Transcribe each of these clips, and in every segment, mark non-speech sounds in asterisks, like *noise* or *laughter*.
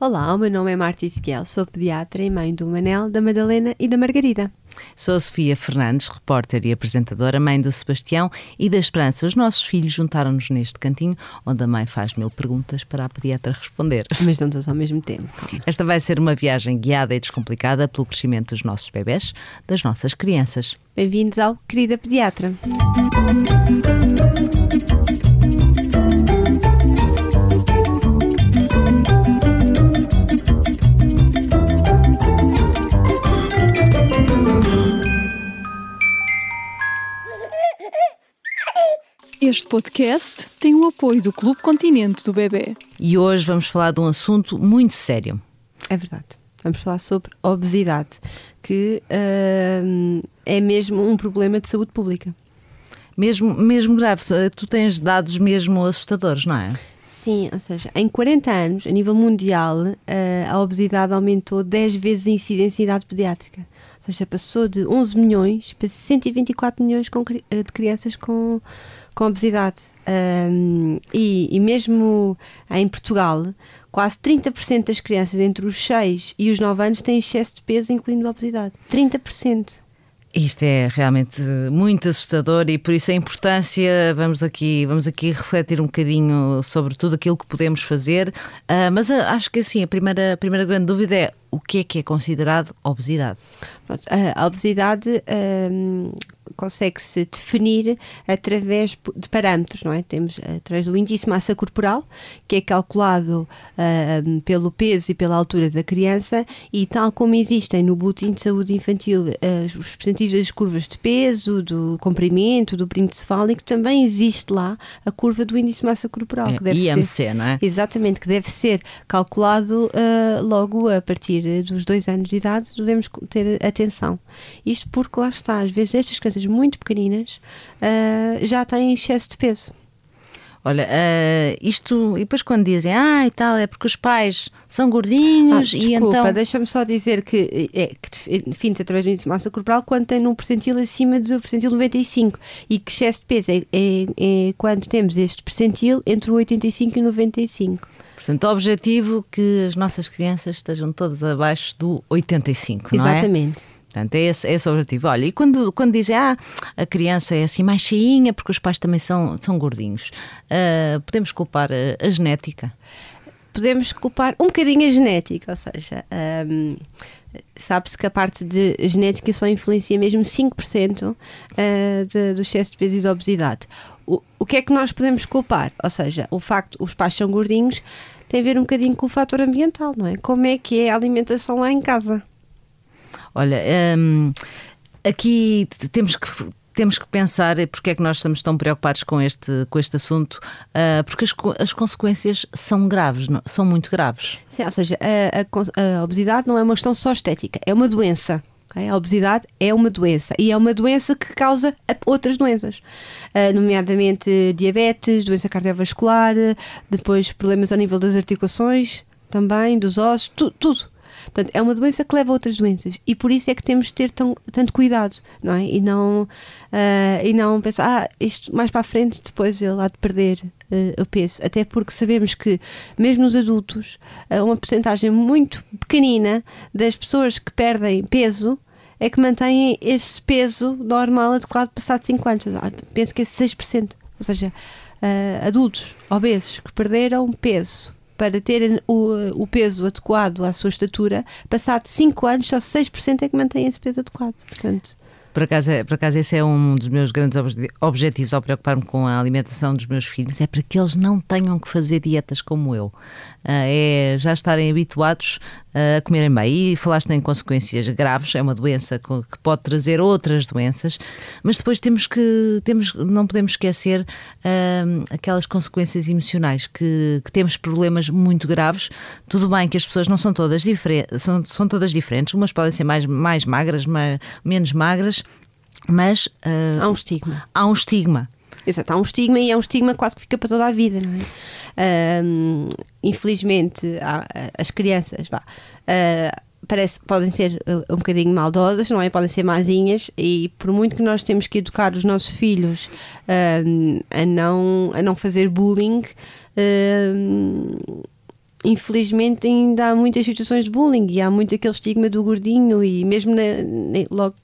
Olá, o meu nome é Marta Ezequiel, sou pediatra e mãe do Manel, da Madalena e da Margarida. Sou a Sofia Fernandes, repórter e apresentadora, mãe do Sebastião e da Esperança. Os nossos filhos juntaram-nos neste cantinho, onde a mãe faz mil perguntas para a pediatra responder. Mas não todos ao mesmo tempo. Esta vai ser uma viagem guiada e descomplicada pelo crescimento dos nossos bebés, das nossas crianças. Bem-vindos ao Querida Pediatra. Este podcast tem o apoio do Clube Continente do Bebê. E hoje vamos falar de um assunto muito sério. É verdade. Vamos falar sobre obesidade, que uh, é mesmo um problema de saúde pública. Mesmo, mesmo grave. Tu tens dados mesmo assustadores, não é? Sim, ou seja, em 40 anos, a nível mundial, uh, a obesidade aumentou 10 vezes a incidência em idade pediátrica. Ou seja, passou de 11 milhões para 124 milhões com, de crianças com, com obesidade. Um, e, e, mesmo em Portugal, quase 30% das crianças entre os 6 e os 9 anos têm excesso de peso, incluindo a obesidade. 30%. Isto é realmente muito assustador e por isso a importância, vamos aqui, vamos aqui refletir um bocadinho sobre tudo aquilo que podemos fazer, uh, mas uh, acho que assim, a primeira, a primeira grande dúvida é o que é que é considerado obesidade? A obesidade um, consegue-se definir através de parâmetros, não é? Temos através do índice de massa corporal, que é calculado uh, pelo peso e pela altura da criança, e tal como existem no Boletim de Saúde Infantil uh, os respectivos das curvas de peso, do comprimento, do perímetro cefálico, também existe lá a curva do índice de massa corporal. É, que deve IMC, ser, não é? Exatamente, que deve ser calculado uh, logo a partir dos dois anos de idade, devemos ter atenção. Isto porque lá está, às vezes estas crianças muito pequeninas uh, já têm excesso de peso. Olha, uh, isto, e depois quando dizem, ah, e tal, é porque os pais são gordinhos ah, e desculpa, então. deixa-me só dizer que é que através do índice de massa corporal quando tem um percentil acima do percentil 95 e que excesso de peso é, é, é quando temos este percentil entre o 85 e o 95. Portanto, o objetivo que as nossas crianças estejam todas abaixo do 85, não é? Exatamente. Portanto, é esse, é esse o objetivo. Olha, e quando, quando dizem, ah, a criança é assim mais cheinha porque os pais também são, são gordinhos, uh, podemos culpar a, a, genética? Podemos culpar um bocadinho a genética, ou seja, um, sabe-se que a parte de genética só influencia mesmo 5% uh, de, do excesso de peso e da obesidade. O, o que é que nós podemos culpar? Ou seja, o facto os pais são gordinhos tem a ver um bocadinho com o fator ambiental, não é? Como é que é a alimentação lá em casa? Olha, hum, aqui temos que temos que pensar porque é que nós estamos tão preocupados com este, com este assunto, uh, porque as, as consequências são graves, não, são muito graves. Sim, ou seja, a, a, a, obesidade não é uma questão só estética, é uma doença. Okay? A obesidade é uma doença e é uma doença que causa outras doenças, uh, nomeadamente diabetes, doença cardiovascular, depois problemas ao nível das articulações, também dos ossos, tu, tudo. Portanto, é uma doença que leva a outras doenças e por isso é que temos de ter tão, tanto cuidado, não é? E não, uh, e não pensar, ah, isto mais para a frente, depois ele há de perder uh, o peso. Até porque sabemos que, mesmo nos adultos, uh, uma porcentagem muito pequenina das pessoas que perdem peso é que mantêm esse peso normal adequado passado 5 anos. Penso que é 6%. Ou seja, adultos obesos que perderam peso para ter o, o peso adequado à sua estatura, passado 5 anos, só 6% é que mantém esse peso adequado. Portanto. Por acaso, é, por acaso, esse é um dos meus grandes objetivos ao preocupar-me com a alimentação dos meus filhos, é para que eles não tenham que fazer dietas como eu. Ah, é já estarem habituados a comerem bem. E falaste em consequências graves, é uma doença que pode trazer outras doenças, mas depois temos que, temos, não podemos esquecer uh, aquelas consequências emocionais, que, que, temos problemas muito graves. Tudo bem que as pessoas não são todas diferentes, são, são todas diferentes, umas podem ser mais, mais magras, mais, menos magras, mas uh, há um estigma. Há um estigma. Exato, há um estigma e é um estigma quase que fica para toda a vida, não é? Uh, infelizmente, há, as crianças, vá. Uh, parece podem ser um bocadinho maldosas, não é? Podem ser mazinhas e por muito que nós temos que educar os nossos filhos a, não, a não fazer bullying, infelizmente ainda há muitas situações de bullying e há muito aquele estigma do gordinho e mesmo na, na, logo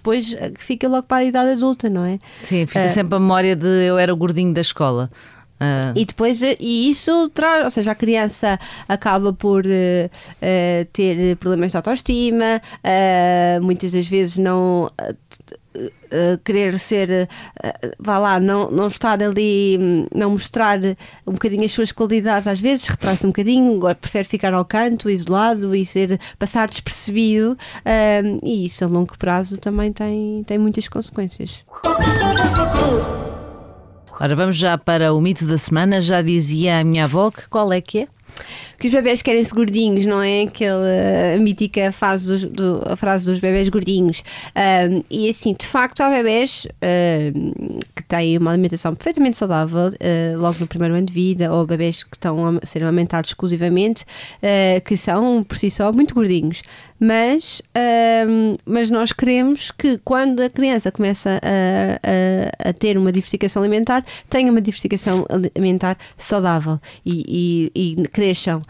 depois fica logo para a idade adulta, não é? Sim, fica uh, sempre a memória de eu era o gordinho da escola. Uh. E depois, e isso traz, ou seja, a criança acaba por uh, uh, ter problemas de autoestima, muitas das vezes não querer ser, vá lá, não, não estar ali, não mostrar um bocadinho as suas qualidades, às vezes retrai-se um bocadinho, prefere ficar ao canto, isolado e ser, passar despercebido, e isso a longo prazo também tem, tem muitas consequências. Ora, vamos já para o mito da semana. Já dizia a minha avó que qual é que é? Que os bebés querem-se gordinhos, não é? Aquela mítica fase dos, do, a frase dos bebés gordinhos. Um, e assim, de facto, há bebés que têm uma alimentação perfeitamente saudável uh, logo no primeiro ano de vida, ou bebés que estão a ser alimentados exclusivamente, uh, que são por si só muito gordinhos. Mas, um, mas nós queremos que quando a criança começa a, a, a, ter uma diversificação alimentar, tenha uma diversificação alimentar saudável e, e, e cresçam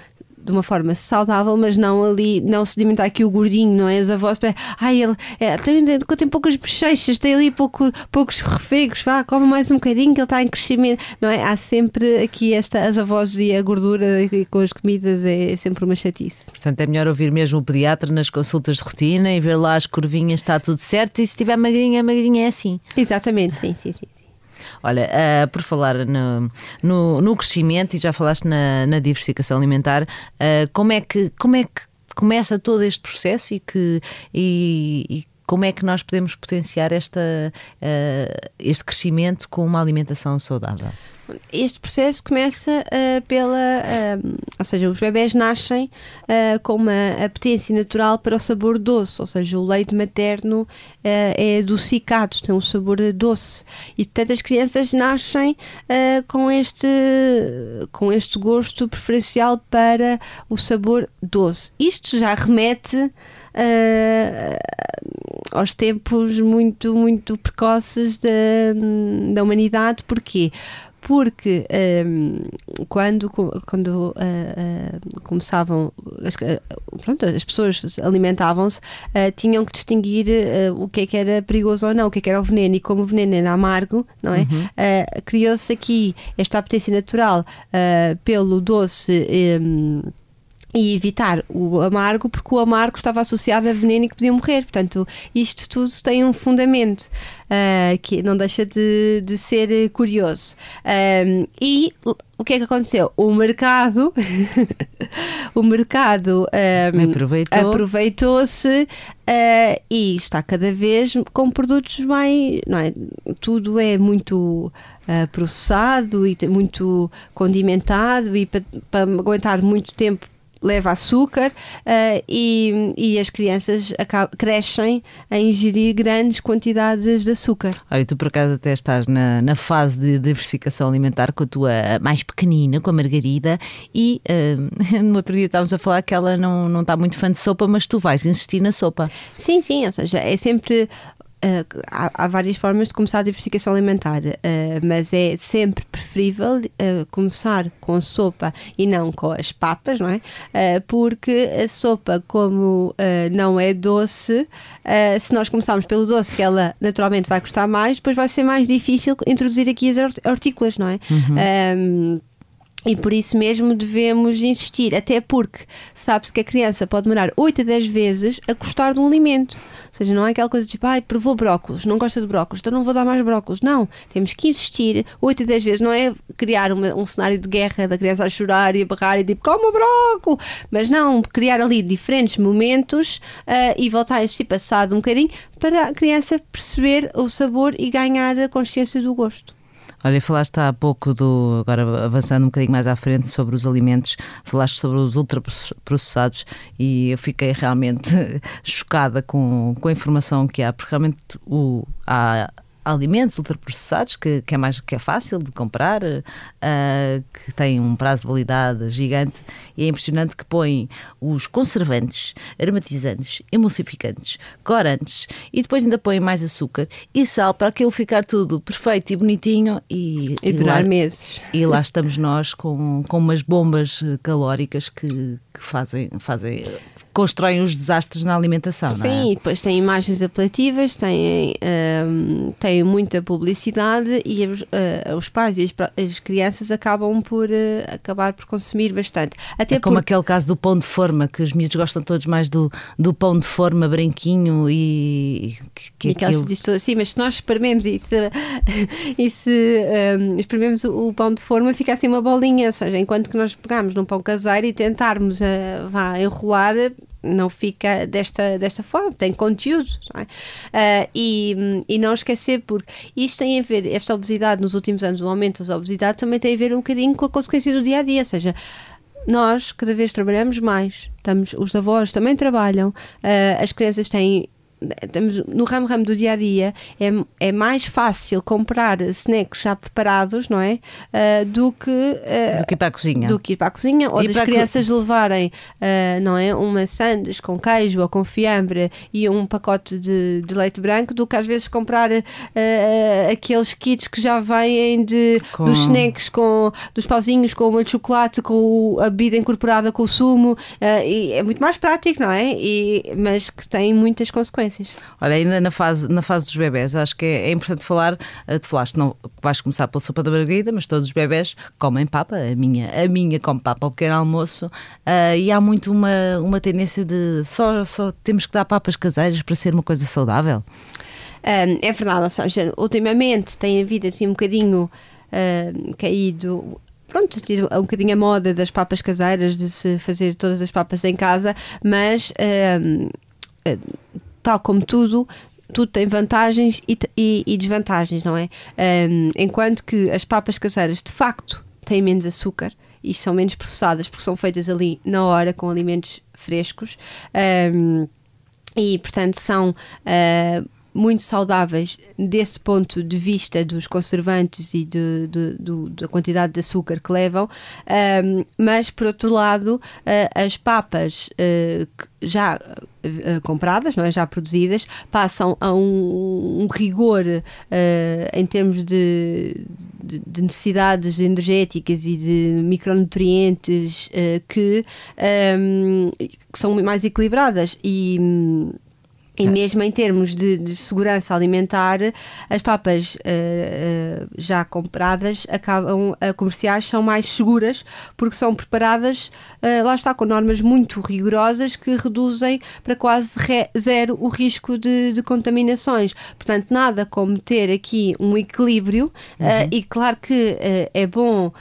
de uma forma saudável, mas não ali, não sedimentar aqui o gordinho, não é? Os avós, ai, ele é, tem, tem poucas bochechas, tem ali pouco, poucos refegos, vá, come mais um bocadinho que ele está em crescimento, não é? Há sempre aqui esta, as avós e a gordura com as comidas é sempre uma chatice. Portanto, é melhor ouvir mesmo o pediatra nas consultas de rotina e ver lá as curvinhas, está tudo certo, e se tiver magrinha, magrinha é assim. Exatamente, sim, sim, sim. Olha, uh, por falar no, no, no, crescimento e já falaste na, na diversificação alimentar, uh, como, é que, como é que começa todo este processo e que. E, e como é que nós podemos potenciar esta, uh, este crescimento com uma alimentação saudável? Este processo começa uh, pela. Uh, ou seja, os bebés nascem uh, com uma apetência natural para o sabor doce, ou seja, o leite materno é adocicado, tem um sabor doce. E portanto as crianças nascem com, este, com este gosto preferencial para o sabor doce. Isto já remete. aos tempos muito, muito precoces da, da humanidade. Porquê? Porque um, quando, quando uh, uh, começavam, as, uh, pronto, as pessoas alimentavam-se, uh, tinham que distinguir uh, o que é que era perigoso ou não, o que é que era o veneno, e como o veneno era amargo, não é? Uhum. Uh, criou-se aqui esta apetência natural pelo doce. Um, e evitar o amargo, porque o amargo estava associado a veneno e que podia morrer. Portanto, isto tudo tem um fundamento uh, que não deixa de, de ser curioso. Um, e o que é que aconteceu? O mercado, *laughs* o mercado um, aproveitou. aproveitou-se uh, e está cada vez com produtos mais, não é? Tudo é muito uh, processado e muito condimentado e para, para aguentar muito tempo leva açúcar uh, e, e as crianças crescem a ingerir grandes quantidades de açúcar. Olha, tu por acaso até estás na, na fase de diversificação alimentar com a tua mais pequenina, com a Margarida, e uh, *laughs* no outro dia estávamos a falar que ela não, não está muito fã de sopa, mas tu vais insistir na sopa. Sim, sim, ou seja, é sempre Uh, há, há, várias formas de começar a diversificação alimentar, uh, mas é sempre preferível uh, começar com sopa e não com as papas, não é? porque a sopa, como não é doce, se nós começarmos pelo doce, que ela naturalmente vai custar mais, depois vai ser mais difícil introduzir aqui as hortícolas, não é? Uhum. E por isso mesmo devemos insistir, até porque sabe-se que a criança pode demorar 8 a 10 vezes a gostar de um alimento. Ou seja, não é aquela coisa de tipo, ai, provou brócolos, não gosta de brócolos, então não vou dar mais brócolos. Não, temos que insistir 8 a 10 vezes. Não é criar uma, um cenário de guerra da criança a chorar e a berrar e tipo, como brócolo. Mas não, criar ali diferentes momentos uh, e voltar a insistir passado um bocadinho para a criança perceber o sabor e ganhar a consciência do gosto. Olha, falaste há pouco do, agora avançando um bocadinho mais à frente sobre os alimentos, falaste sobre os ultraprocessados e eu fiquei realmente *laughs* chocada com, com a informação que há, porque realmente o, há alimentos ultraprocessados que, que, é mais que é fácil de comprar, uh, que têm um prazo de validade gigante e é impressionante que põem os conservantes, aromatizantes, emulsificantes, corantes e depois ainda põem mais açúcar e sal para aquilo ficar tudo perfeito e bonitinho e, e, e durar lá, meses. E lá estamos nós com, com umas bombas calóricas que, que fazem, fazem constroem os desastres na alimentação, Sim, não é? depois tem imagens apelativas, têm, um, têm muita publicidade e os, uh, os pais e as, as, crianças acabam por uh, acabar por consumir bastante. Até é como aquele caso do pão de forma, que os miúdos gostam todos mais do, do pão de forma branquinho e que, que e aquilo... Sim, mas se nós esprememos e se, *laughs* e se um, esprememos o, o, pão de forma, fica assim uma bolinha, ou seja, enquanto que nós pegamos num pão caseiro e tentarmos uh, vá, enrolar não fica desta, desta forma, tem conteúdo. É? uh, e, e não esquecer, porque isto tem a ver, esta obesidade nos últimos anos, o aumento da obesidade também tem a ver um bocadinho com a consequência do dia a dia, ou seja, nós cada vez trabalhamos mais, estamos, os avós também trabalham, uh, as crianças têm estamos no ramo ramo do dia a dia é, é mais fácil comprar snacks já preparados não é? Uh, do que uh, do que ir para a cozinha. do que ir para a cozinha ou e das crianças levarem uh, não é? Uma sandes com queijo ou com fiambre e um pacote de, de leite branco do que às vezes comprar aqueles kits que já vêm de com... dos snacks com dos pauzinhos com o de chocolate com a bebida incorporada com o sumo e é muito mais prático não é? E, mas que tem muitas consequências Olha, ainda na fase, na fase dos bebés, acho que é, é importante falar, eh, te falaste, não, vais começar pela sopa da margarida, mas todos os bebés comem papa, a minha, a minha come papa ao pequeno almoço, uh, e há muito uma, uma tendência de só, só temos que dar papas caseiras para ser uma coisa saudável. Um, é verdade, ou seja, ultimamente tem havido assim um bocadinho uh, caído pronto, tido um bocadinho a moda das papas caseiras, de se fazer todas as papas em casa, mas tal como tudo, tudo tem vantagens e, e, e desvantagens, não é? Um, enquanto que as papas caseiras de facto têm menos açúcar e são menos processadas porque são feitas ali na hora com alimentos frescos um, e portanto são uh, muito saudáveis desse ponto de vista dos conservantes e de, de, de, da quantidade de açúcar que levam, um, mas por outro lado, uh, as papas uh, já uh, compradas, não é? já produzidas, passam a um, um rigor em termos de, de, necessidades energéticas e de micronutrientes que, um, que são mais equilibradas e e mesmo em termos de, de segurança alimentar, as papas uh, uh, já compradas acabam uh, comerciais são mais seguras porque são preparadas, lá está, com normas muito rigorosas que reduzem para quase zero o risco de, de, contaminações. Portanto, nada como ter aqui um equilíbrio uhum. e claro que é bom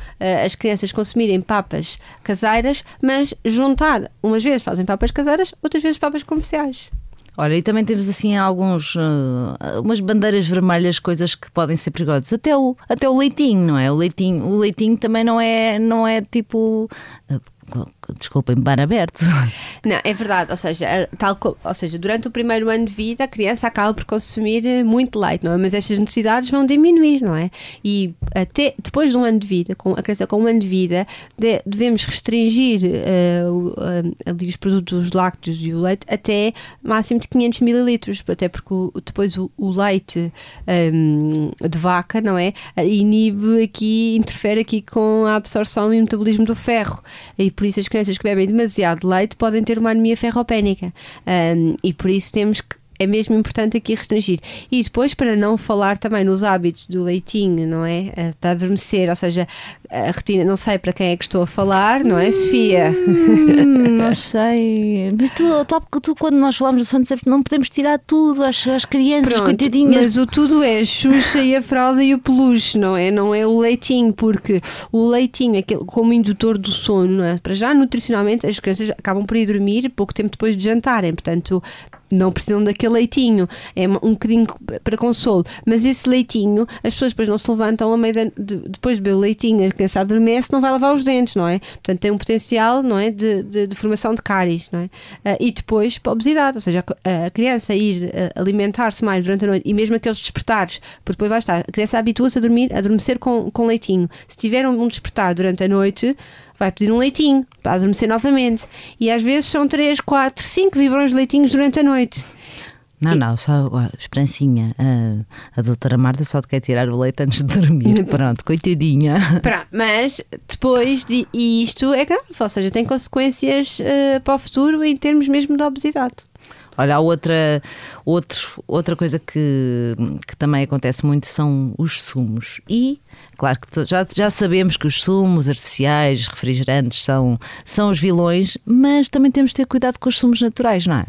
as crianças consumirem papas caseiras, mas juntar, umas vezes fazem papas caseiras, outras vezes papas comerciais. Olha, e também temos assim alguns uh, umas bandeiras vermelhas, coisas que podem ser perigosas. Até o, até o leitinho, não é? O leitinho, o leitinho também não é, não é tipo. Uh, desculpem, bar aberto. *laughs* Não, é verdade, ou seja, tal, ou seja, durante o primeiro ano de vida a criança acaba por consumir eh, muito leite, não é? Mas estas necessidades vão diminuir, não é? E até depois de um ano de vida, com a criança com um ano de vida, de, devemos restringir uh, ali os produtos lácteos e o leite até máximo de 500 mililitros, até porque o, depois o, o leite um, de vaca, não é? Inibe aqui, interfere aqui com a absorção e o metabolismo do ferro. E por isso as crianças que bebem demasiado leite podem ter uma anemia ferropénica. Um, e por isso temos que é mesmo importante aqui restringir. E depois, para não falar também nos hábitos do leitinho, não é? Eh, para adormecer, ou seja, a rotina, não sei para quem é que estou a falar, não é, hum, Sofia? *laughs* não *laughs* sei. Mas tu, tu, tu, quando nós falamos do sono, não podemos tirar tudo às, às crianças, Pronto, coitadinhas. Mas o tudo é Xuxa e a fralda e o peluche, não é? Não é o leitinho, porque o leitinho, aquele, como indutor do sono, não é? Para já, nutricionalmente, as crianças acabam por ir dormir pouco tempo depois de jantarem, portanto não precisam daquele leitinho, é um bocadinho para consolo, mas esse leitinho, as pessoas depois não se levantam a meio de, depois de beber o leitinho, criança adormece, não vai lavar os dentes, não é? Portanto, tem um potencial, não é? De, de, de formação de cáries, não é? Uh, e depois, para a obesidade, ou seja, a, a criança ir uh, alimentar-se mais durante a noite e mesmo aqueles despertares, porque depois lá está, a criança habitua-se a dormir, a adormecer com, com leitinho. Se tiver um, um despertar durante a noite, vai pedir um leitinho para adormecer novamente. E às vezes são 3, 4, 5 vibrões de leitinhos durante a noite. Não, não, só esperancinha. A, a doutora Marta só te quer tirar o leite antes de dormir. *laughs* Pronto, coitadinha. Pronto, mas depois, de, isto é grave, ou seja, tem consequências uh, para o futuro em termos mesmo de obesidade. Olha, há outra, outro, outra coisa que, que também acontece muito são os sumos. E, claro que já, já sabemos que os sumos artificiais, refrigerantes, são, são os vilões, mas também temos de ter cuidado com os sumos naturais, não é?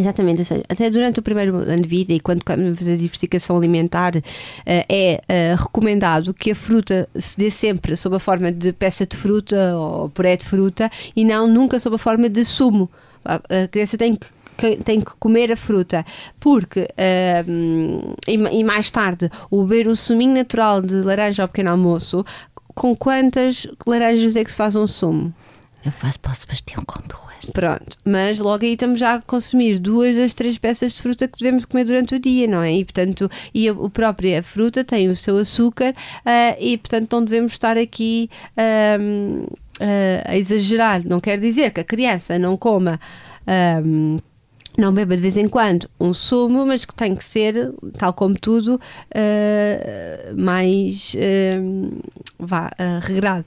Exatamente, até durante o primeiro ano de vida e quando começamos a diversificação alimentar, eh, é eh, recomendado que a fruta se dê sempre sob a forma de peça de fruta ou puré de fruta e não nunca sob a forma de sumo. A criança tem que tem que comer a fruta, porque uh, e, e, mais tarde o beber o suminho natural de laranja ao pequeno almoço, com quantas laranjas é que se faz um sumo? Eu faço para o Sebastião com duas. Pronto, mas logo aí estamos já a consumir duas das três peças de fruta que devemos comer durante o dia, não é? E portanto, e a, a própria fruta tem o seu açúcar uh, e portanto não devemos estar aqui uh, uh, a exagerar. Não quer dizer que a criança não coma não beba de vez em quando um sumo, mas que tem que ser, tal como tudo, uh, mais uh, vá, uh, regrado.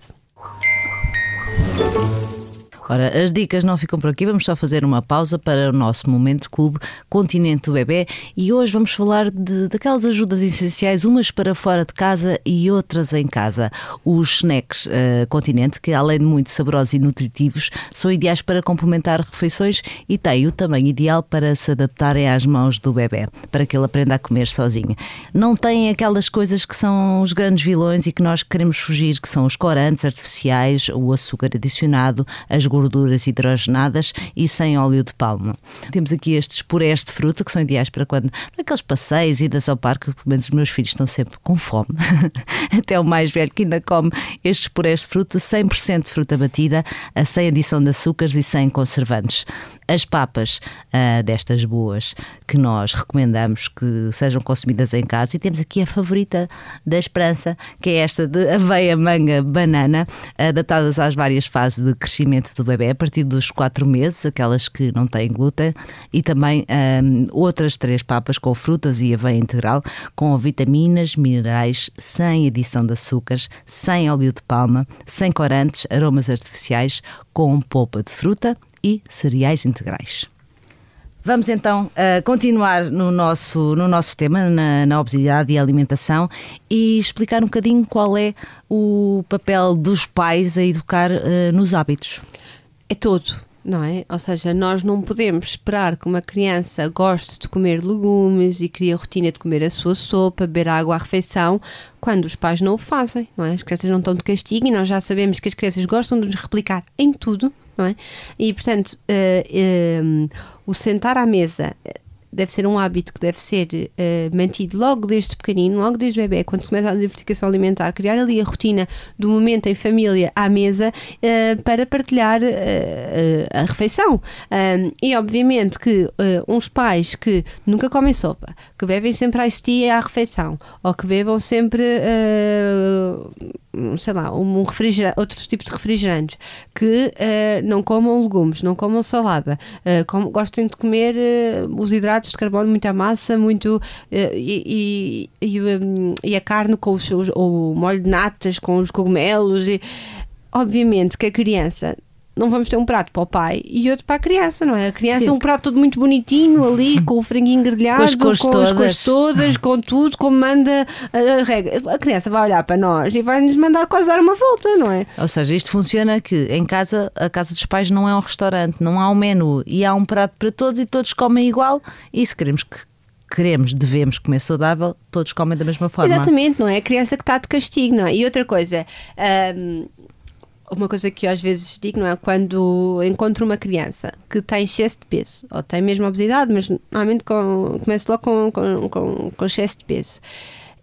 Ora, as dicas não ficam por aqui, vamos só fazer uma pausa para o nosso momento clube Continente do Bebê e hoje vamos falar de, daquelas ajudas essenciais, umas para fora de casa e outras em casa. Os snacks uh, Continente, que além de muito saborosos e nutritivos, são ideais para complementar refeições e têm o tamanho ideal para se adaptarem às mãos do bebê, para que ele aprenda a comer sozinho. Não têm aquelas coisas que são os grandes vilões e que nós queremos fugir, que são os corantes artificiais, o açúcar adicionado, as gorduras hidrogenadas e sem óleo de palma. Temos aqui estes purés de fruta que são ideais para quando naqueles passeios, idas ao parque, pelo menos os meus filhos estão sempre com fome. *laughs* Até o mais velho que ainda come estes purés de fruta, 100% de fruta batida, sem adição de açúcares e sem conservantes as papas uh, destas boas que nós recomendamos que sejam consumidas em casa. E temos aqui a favorita da Esperança, que é esta de aveia, manga, banana, adaptadas às várias fases de crescimento do bebê, a partir dos 4 meses, aquelas que não têm glúten, e também um, outras três papas com frutas e aveia integral, com vitaminas, minerais, sem adição de açúcares, sem óleo de palma, sem corantes, aromas artificiais, com polpa de fruta e cereais integrais. Vamos então uh, continuar no nosso, no nosso tema, na, na, obesidade e alimentação, e explicar um bocadinho qual é o papel dos pais a educar uh, nos hábitos. É todo, não é? Ou seja, nós não podemos esperar que uma criança goste de comer legumes e crie a rotina de comer a sua sopa, beber água à refeição, quando os pais não o fazem, não é? As crianças não estão de castigo e nós já sabemos que as crianças gostam de nos replicar em tudo, não é? E, portanto, uh, uh, o sentar à mesa deve ser um hábito que deve ser uh, mantido logo desde pequenino, logo desde bebê, quando se começa a diversificação alimentar, criar ali a rotina do momento em família à mesa uh, para partilhar uh, a refeição. e obviamente que uns pais que nunca comem sopa, que bebem sempre ice tea à refeição, ou que bebam sempre sei lá, um outros tipos de refrigerantes, que uh, não comam legumes, não comam salada, uh, com, gostem de comer uh, os hidratos de carbono, muita massa, muito e, e, um, e, a carne com os, os, o molho de natas, com os cogumelos e obviamente que a criança não vamos ter um prato para o pai e outro para a criança, não é? A criança é um prato todo muito bonitinho ali, com o franguinho grelhado, com as cores, com todas. As cores todas, com tudo, como manda a, a, regra. A criança vai olhar para nós e vai nos mandar quase dar uma volta, não é? Ou seja, isto funciona que em casa, a casa dos pais não é um restaurante, não há um menu e há um prato para todos e todos comem igual e se queremos que queremos, devemos comer saudável, todos comem da mesma forma. Exatamente, não é? A criança que está de castigo, não é? E outra coisa, hum, uma coisa que eu às vezes digo, não é? Quando encontro uma criança que tem excesso de peso, ou tem mesmo obesidade, mas normalmente com, começo logo com, com, com, com excesso de peso.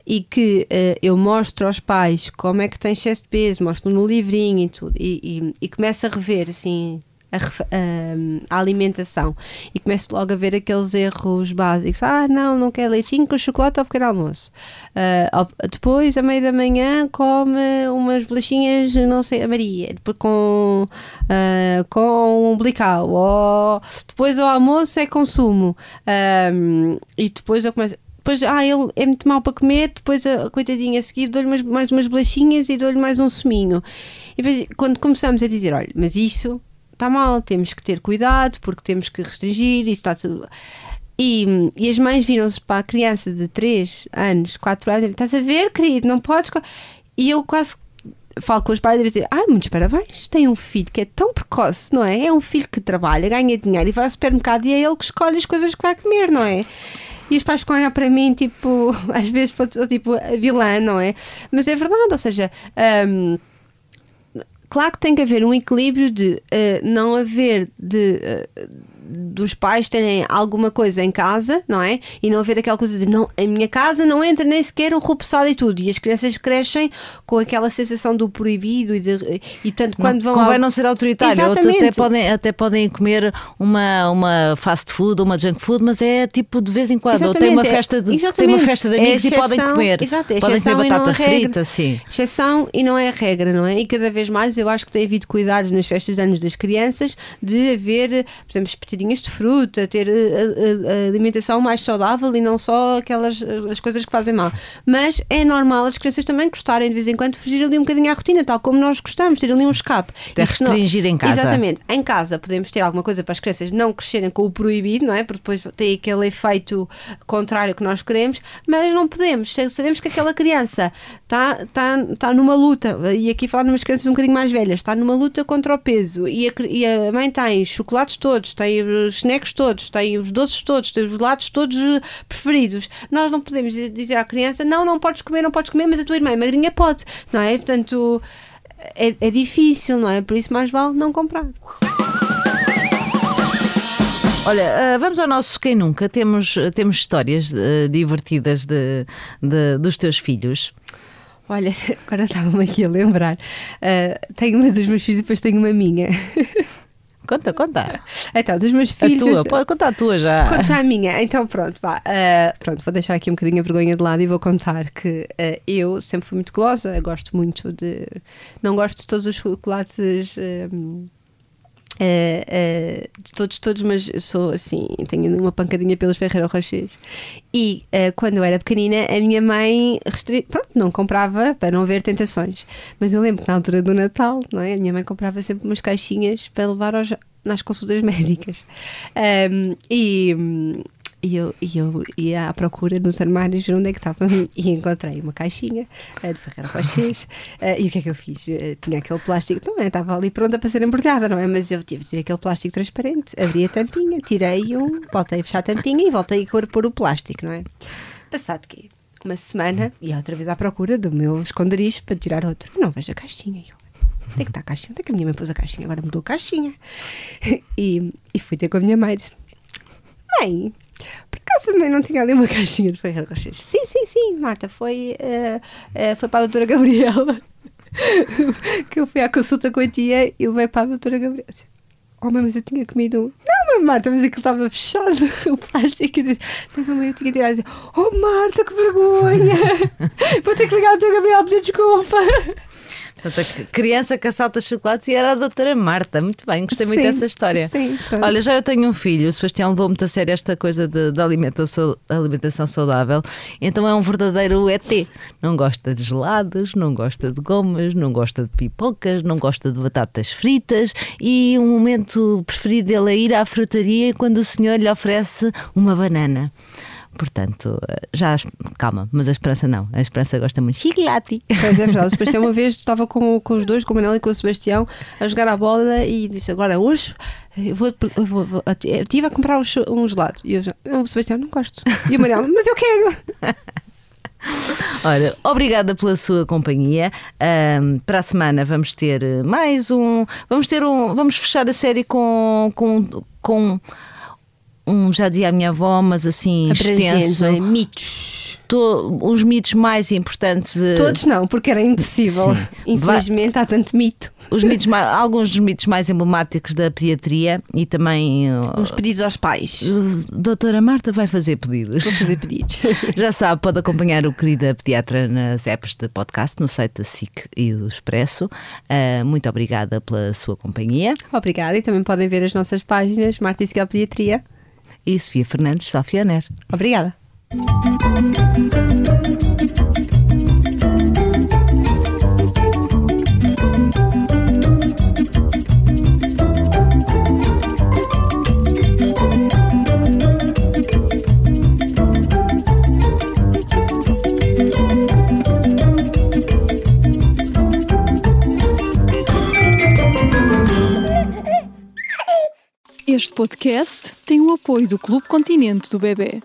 e que uh, eu mostro aos pais como é que tem excesso de peso, mostro no livrinho e tudo, e, e, e começo a rever assim a, a, a, alimentação e começo logo a ver aqueles erros básicos. Ah, não, não quer leitinho com chocolate ao pequeno almoço. Uh, depois, à meia da manhã, come umas bolachinhas, não sei, a Maria, depois com, uh, com umbilical. Ou depois ao almoço é consumo. Um, e depois eu começo depois, ah, ele é muito mal para comer, depois a coitadinha a seguir dou-lhe mais, mais umas bolachinhas e dou-lhe mais um suminho. E depois, quando começamos a dizer, olha, mas isso está mal, temos que ter cuidado porque temos que restringir, isso está tudo. E, e as mães viram-se para a criança de 3 anos, 4 anos, estás a ver, querido, não podes. E eu quase falo com os pais e dizer: Ah, muitos parabéns, tem um filho que é tão precoce, não é? É um filho que trabalha, ganha dinheiro e vai ao supermercado e é ele que escolhe as coisas que vai comer, não é? E os pais ficam a olhar para mim, tipo, *laughs* às vezes tipo vilã, não é? Mas é verdade, ou seja. Um, claro que tem que haver um equilíbrio de uh, não haver de. Uh, dos pais terem alguma coisa em casa, não é? E não haver aquela coisa de não, a minha casa não entra nem sequer o rupsado e tudo. E as crianças crescem com aquela sensação do proibido e, de, e tanto quando não, vão. Convém ao... não ser autoritário. Exatamente. Até podem, até podem comer uma, uma fast food ou uma junk food, mas é tipo de vez em quando. Exatamente. Ou tem uma festa de, tem uma festa de amigos é exceção, e podem comer. Exato, é podem comer batata é frita, sim. Exceção e não é a regra, não é? E cada vez mais eu acho que tem havido cuidados nas festas de anos das crianças de haver, por exemplo, espetadinhas de fruta ter a, a, a, alimentação mais saudável e não só aquelas as coisas que fazem mal. Mas é normal as crianças também gostarem de vez em quando fugir ali um bocadinho à rotina, tal como nós gostamos, ter ali um escape. De restringir em casa. Exatamente. Em casa podemos ter alguma coisa para as crianças não crescerem com o proibido, não é? Porque depois tem aquele efeito contrário que nós queremos, mas não podemos. Sabemos que aquela criança está tá, tá numa luta, e aqui falar de umas crianças um bocadinho mais velhas, está numa luta contra o peso e a, e a mãe tem chocolates todos, tem os snacks todos têm os doces todos, têm os lados todos eh, preferidos. Nós não podemos dizer à criança: não, não podes comer, não podes comer, mas a tua irmã magrinha pode, não é? Portanto, é, é difícil, não é? Por isso, mais vale não comprar. Olha, uh, vamos ao nosso Quem Nunca. Temos, temos histórias uh, divertidas de, de, dos teus filhos. Olha, *laughs* agora estava-me aqui a lembrar. Uh, tenho uma dos meus filhos e depois tenho uma minha. *laughs* Conta, conta. Então, dos meus filhos. A tua, pode contar a tua já. Conta já a minha. Então, pronto, vá. Uh, pronto, vou deixar aqui um bocadinho a vergonha de lado e vou contar que uh, eu sempre fui muito golosa, gosto muito de. Não gosto de todos os chocolates. Uh, Uh, uh, todos, todos, mas sou assim, tenho uma pancadinha pelos Ferreiro Rochers. E uh, quando eu era pequenina, a minha mãe restri... pronto, não comprava para não ver tentações. Mas eu lembro que na altura do Natal, não é? A minha mãe comprava sempre umas caixinhas para levar aos, nas consultas médicas. Um, e. E eu, e eu ia à procura nos armários onde é que estava *laughs* e encontrei uma caixinha uh, de Ferreira Rochers. *laughs* Uh, e o que é que eu fiz? Uh, tinha aquele plástico, não é? Estava ali pronta para ser embrulhada, não é? Mas eu tive, aquele plástico transparente, abri a tampinha, tirei um, voltei a fechar a tampinha e voltei a pôr o plástico, não é? Passado quê? Uma semana e outra vez à procura do meu esconderijo para tirar outro. Não vejo a caixinha. Eu, onde é que está a caixinha? Onde é que a minha mãe pôs a caixinha? Agora mudou a caixinha. *laughs* E, e fui ter com a minha mãe Mãe, por acaso mãe não tinha ali uma *laughs* caixinha de Ferreiro Rocher? Sim, sim, sim, Marta, foi, uh, uh, foi para a doutora Gabriela. *laughs* que eu fui à consulta com a tia e levei para a doutora Gabriela. Oh, mãe, mas eu tinha comido um. Não, mãe, Marta, mas aquilo estava fechado, *laughs* o plástico. Não, mãe, eu tinha tirado assim. Oh, Marta, que vergonha! Vou ter que ligar a tua Gabriela a pedir desculpa. Portanto, criança que assalta chocolates e era a doutora Marta. Muito bem, gostei muito sim, dessa história. Sim, Olha, já eu tenho um filho, o Sebastião levou muito a sério esta coisa de, de alimentação, alimentação saudável, então é um verdadeiro ET. Não gosta de gelados, não gosta de gomas, não gosta de pipocas, não gosta de batatas fritas e o um momento preferido dele é ir à frutaria quando o senhor lhe oferece uma banana. Portanto, já, calma, mas a esperança não. A esperança gosta muito de chocolate. Pois é verdade. O Sebastião, uma vez, estava com, com os dois, com o Manela e com o Sebastião, a jogar a bola e disse: Agora, hoje eu vou, eu vou, vou eu tive a comprar uns, um gelado. E eu já, o Sebastião, não gosto. E o Manela, mas eu quero. Olha, obrigada pela sua companhia. Um, para a semana vamos ter mais um. Vamos ter um. Vamos fechar a série com. com, com um, já dizia a minha avó, mas assim, extenso. É? mitos. To- os mitos mais importantes de. Todos não, porque era impossível. Sim. Infelizmente há tanto mito. Os mitos mais, alguns dos mitos mais emblemáticos da pediatria e também. uh, Os pedidos aos pais. Doutora Marta vai fazer pedidos. Vou fazer pedidos. *laughs* Já sabe, pode acompanhar o Querida Pediatra nas apps de podcast, no site da SIC e do Expresso. Ah, muito obrigada pela sua companhia. Obrigada e também podem ver as nossas páginas Marta e Pediatria. E Sofia Fernandes, Sofia Ner. Obrigada. Este podcast tem o apoio do Clube Continente do Bebê.